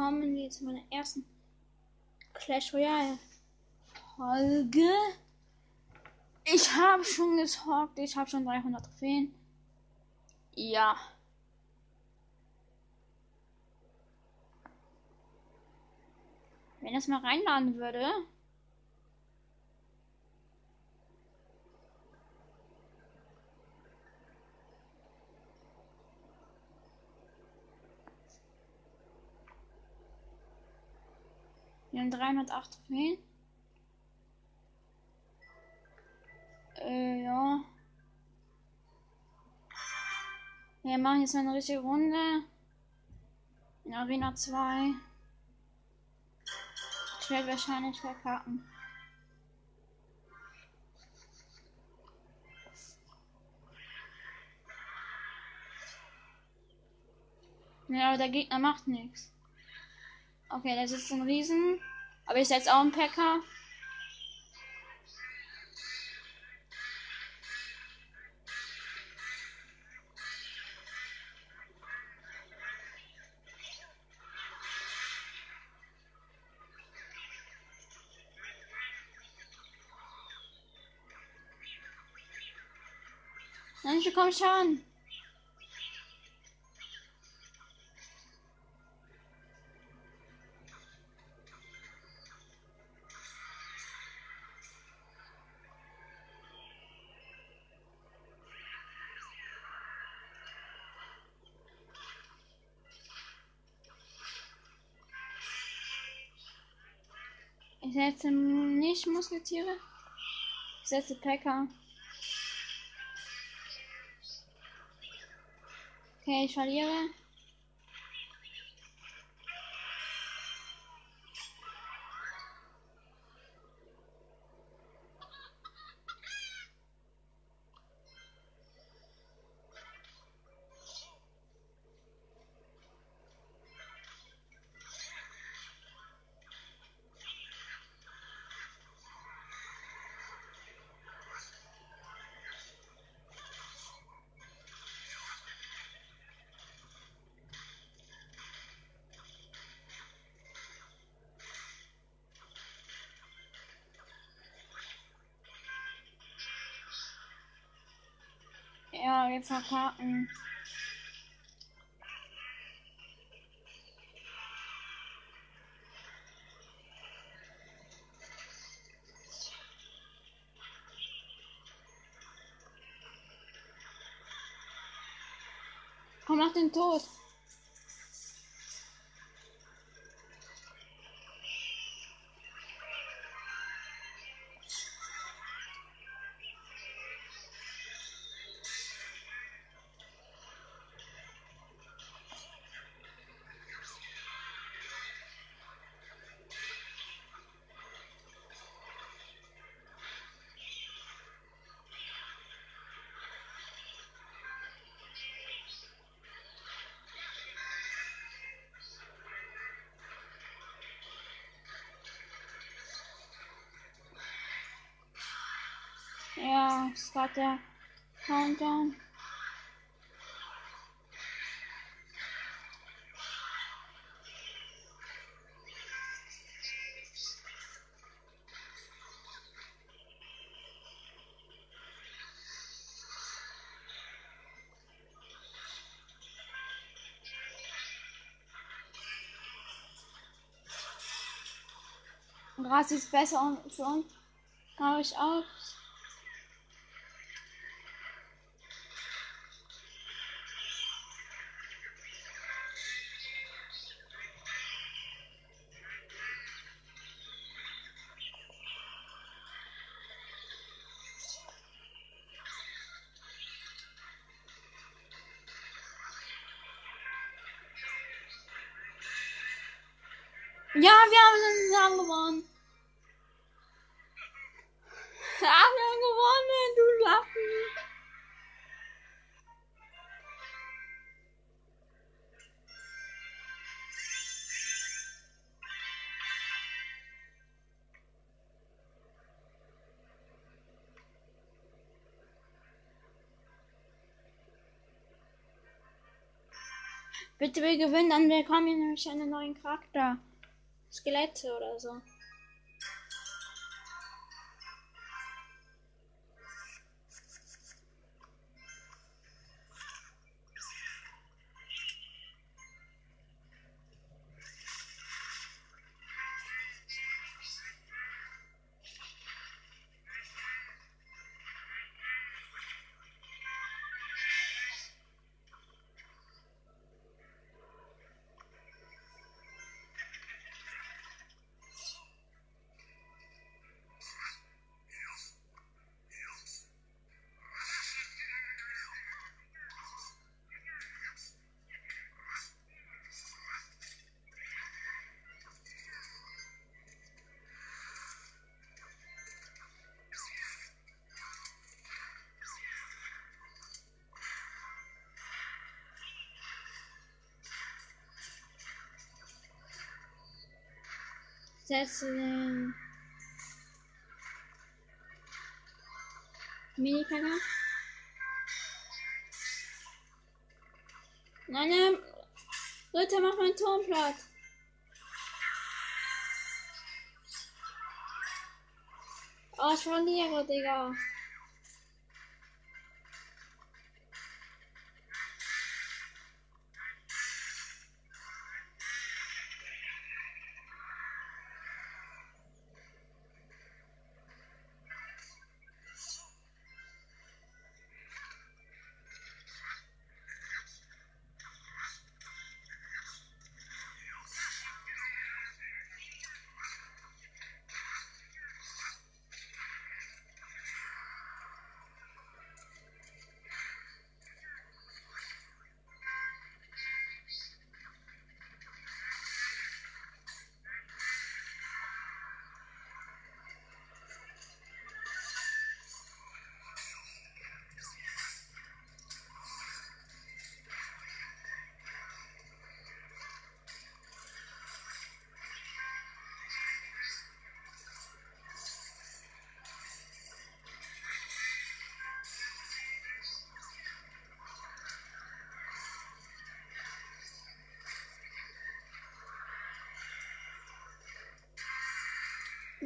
kommen wir zu meiner ersten Clash Royale Folge. Ich habe schon gesorgt, ich habe schon 300 Trophäen. Ja. Wenn das mal reinladen würde. Wir haben 308 Trophäen. Äh, ja. Wir machen jetzt eine richtige Runde. In Arena 2. Ich werde wahrscheinlich verkacken. Ja, aber der Gegner macht nichts. Okay, da sitzt ein Riesen. Aber ich setze auch einen Packer. Nein, ich bekomme Schaden. Ich setze nicht Musketiere. Ich setze Packer. Okay, ich verliere. Jetzt verpacken. Komm, mach den tot. Ja, war der Countdown. Gras ist besser für uns. Habe ich auch. Bitte wir gewinnen, dann bekommen wir nämlich einen neuen Charakter. Skelette oder so. Setze den Minikanal. Nein, nein. Leute, mach meinen Turm platt. Oh, ich verliere, Digga.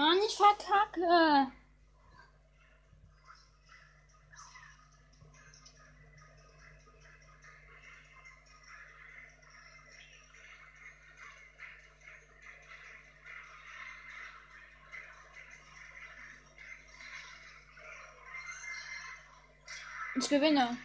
Mann, ich verkacke. Ich gewinne.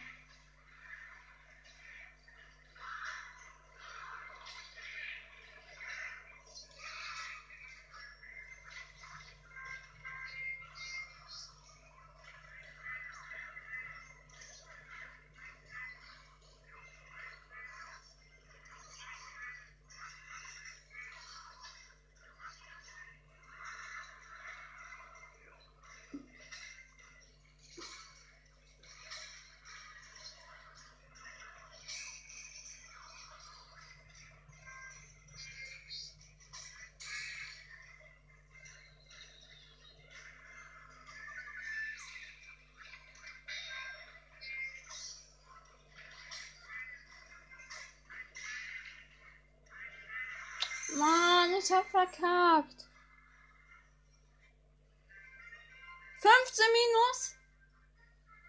Mann, ich hab verkackt. 15 minus?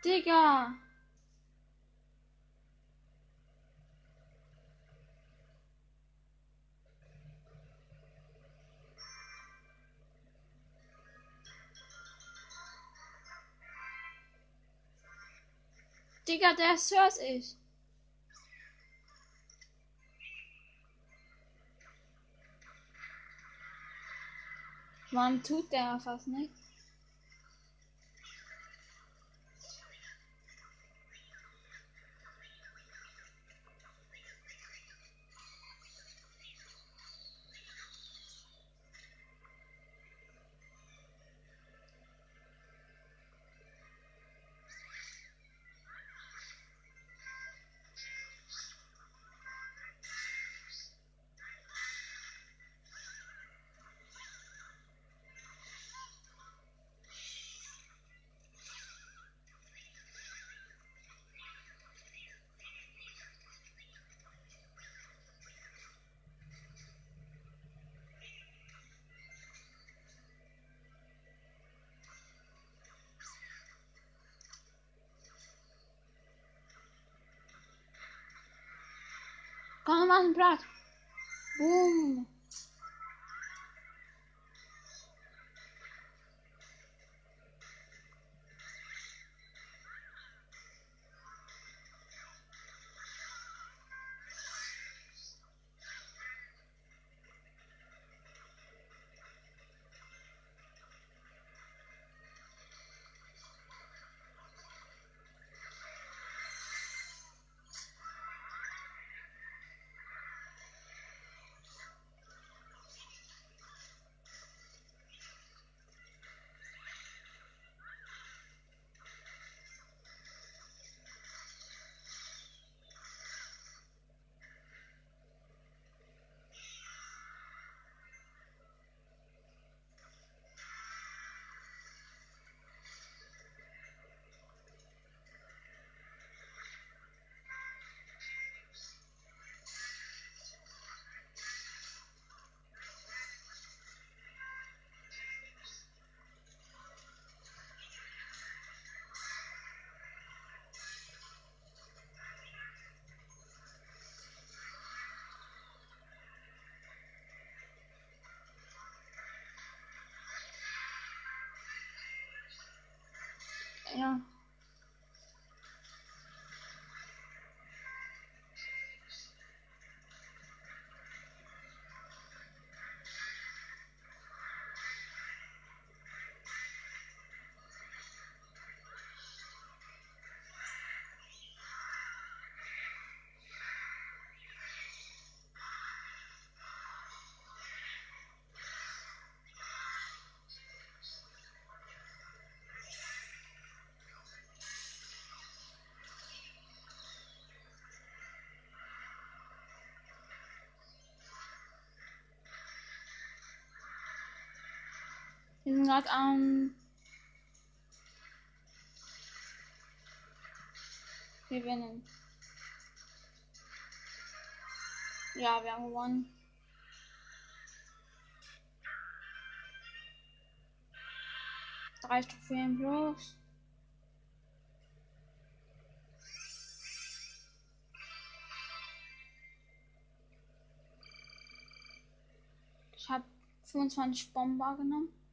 Digga. Digga, der Sirs ich. Warum tut der fast nichts? Mach einen 같아요. Wir sind gerade am. Gewinnen. Ja, wir haben gewonnen. Drei Trophäen plus. Ich habe 25 Bomber genommen.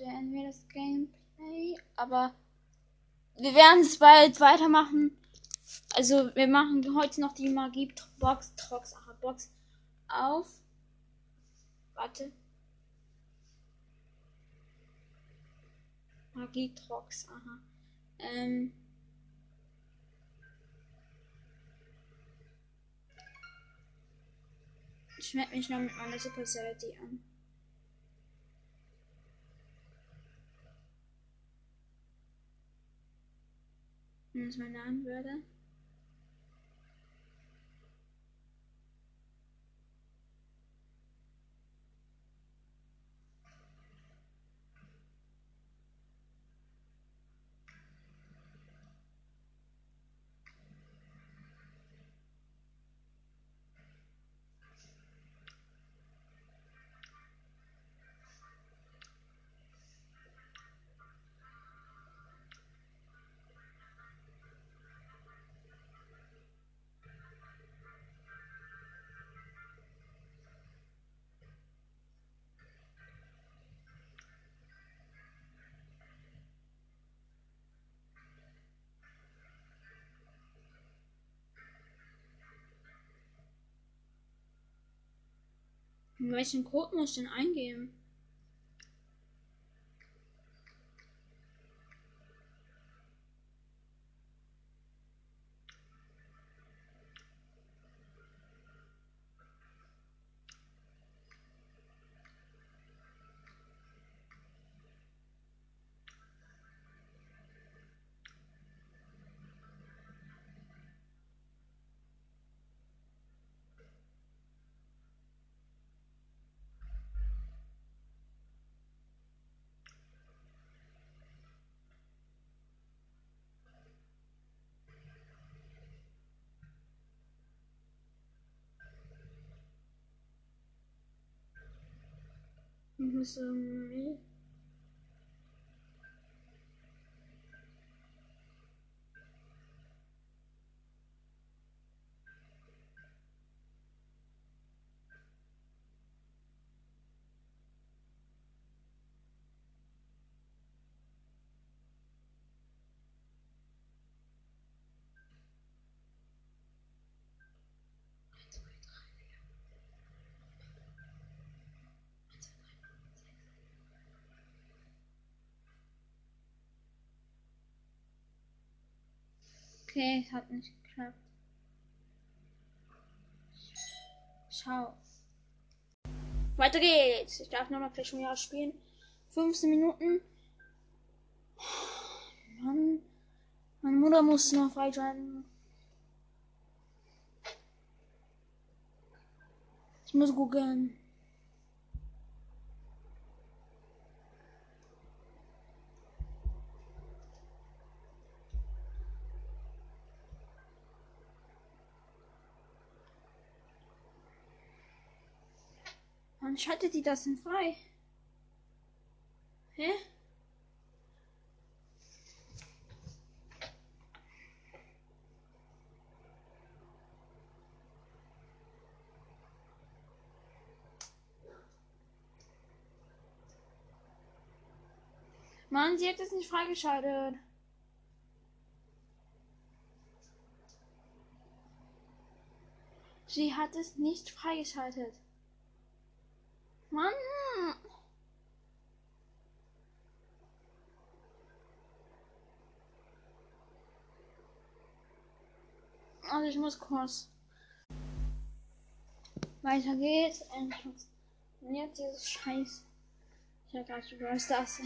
Beenden wir das Gameplay. Aber wir werden es bald weitermachen. Also wir machen heute noch die Magie Box, Trox, Box auf. Warte. Magie Trox, aha. Ähm. Ich melde mich noch mit meiner Super Salty an. Wenn es mein Name würde. Welchen Code muss ich denn eingeben? Muss Okay, hat nicht geklappt. Schau. Weiter geht's. Ich darf nochmal Clash Royale spielen. 15 Minuten. Mann. Meine Mutter muss noch freischalten. Ich muss googeln. Wann schaltet die das denn frei? Hä? Mann, sie hat es nicht freigeschaltet. Sie hat es nicht freigeschaltet. Mann! Also ich muss kurz. Weiter geht's. Und jetzt dieses Scheiß. Ich hab gerade über das.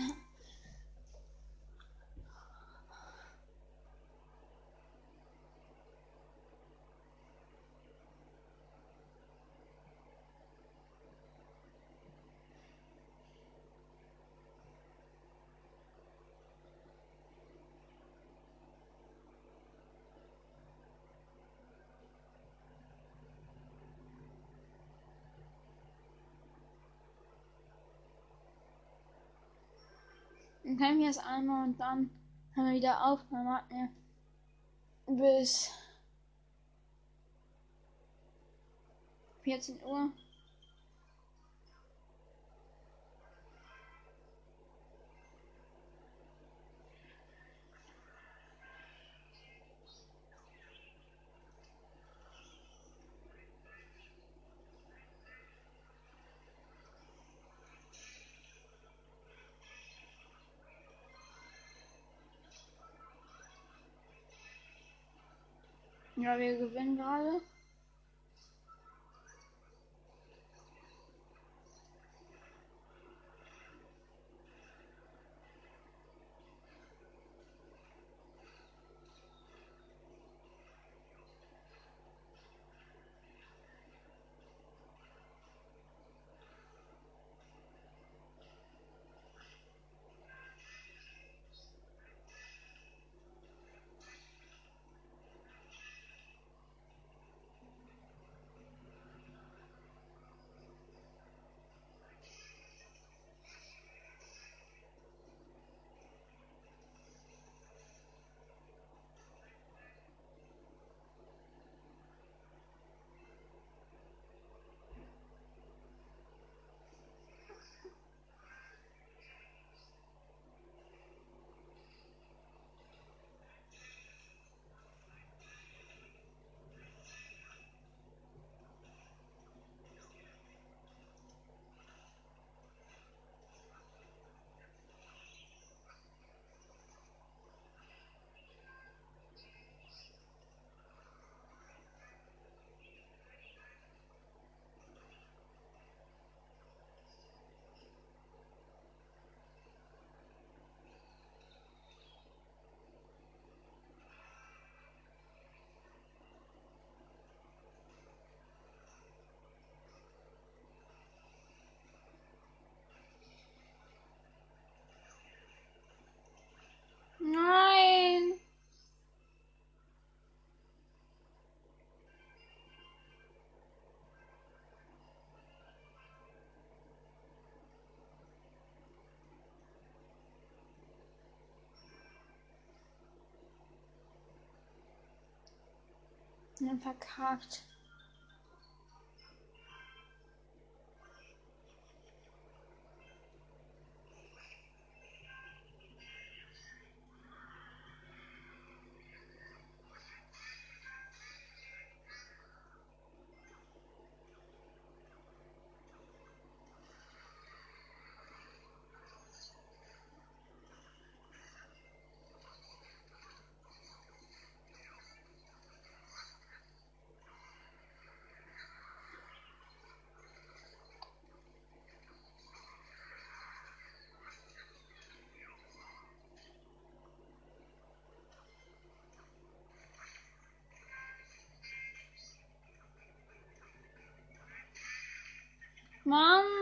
Dann können wir es einmal und dann hören wir wieder auf. Dann warten wir bis 14 Uhr. Ja, wir gewinnen gerade. Ja, verkackt. Mann!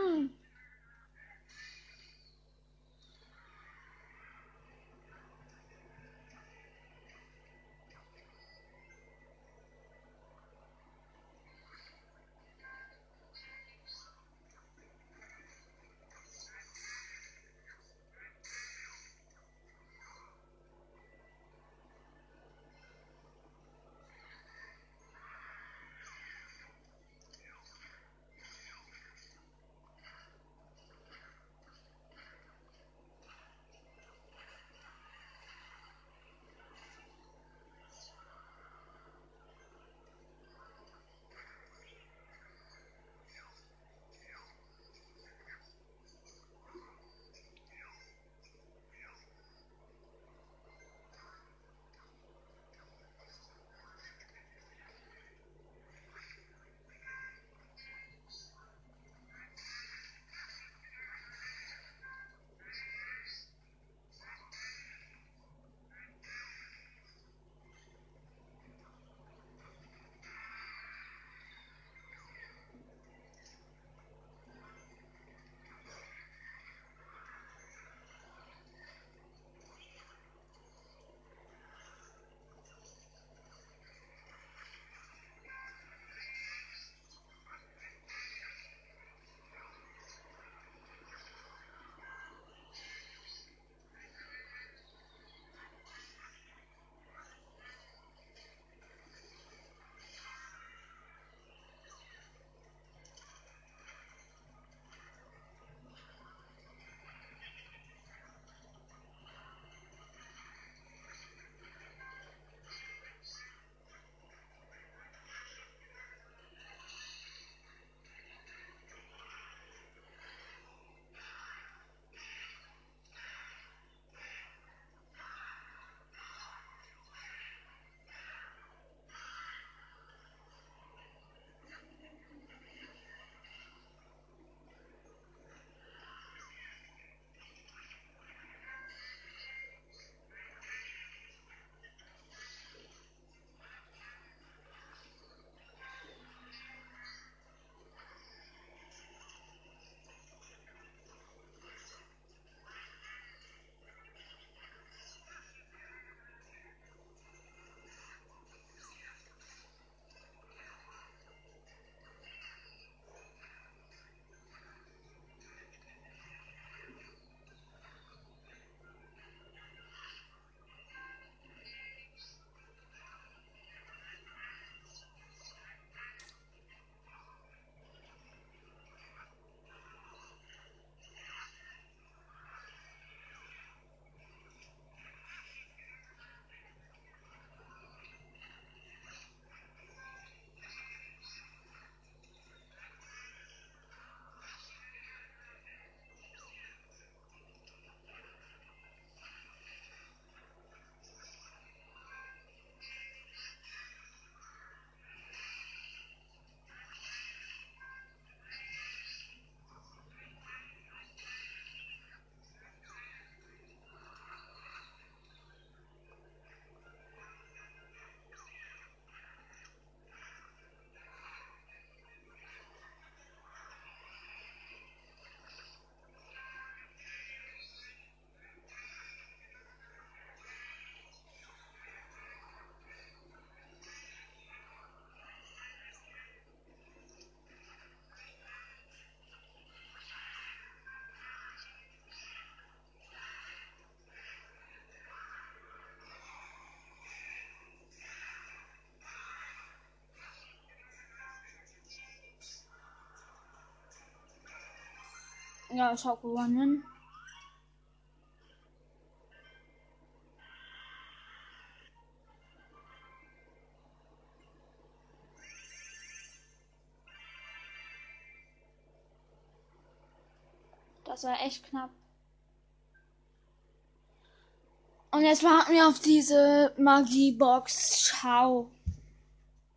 Ja, ich hab gewonnen. Das war echt knapp. Und jetzt warten wir auf diese Magiebox. Ciao.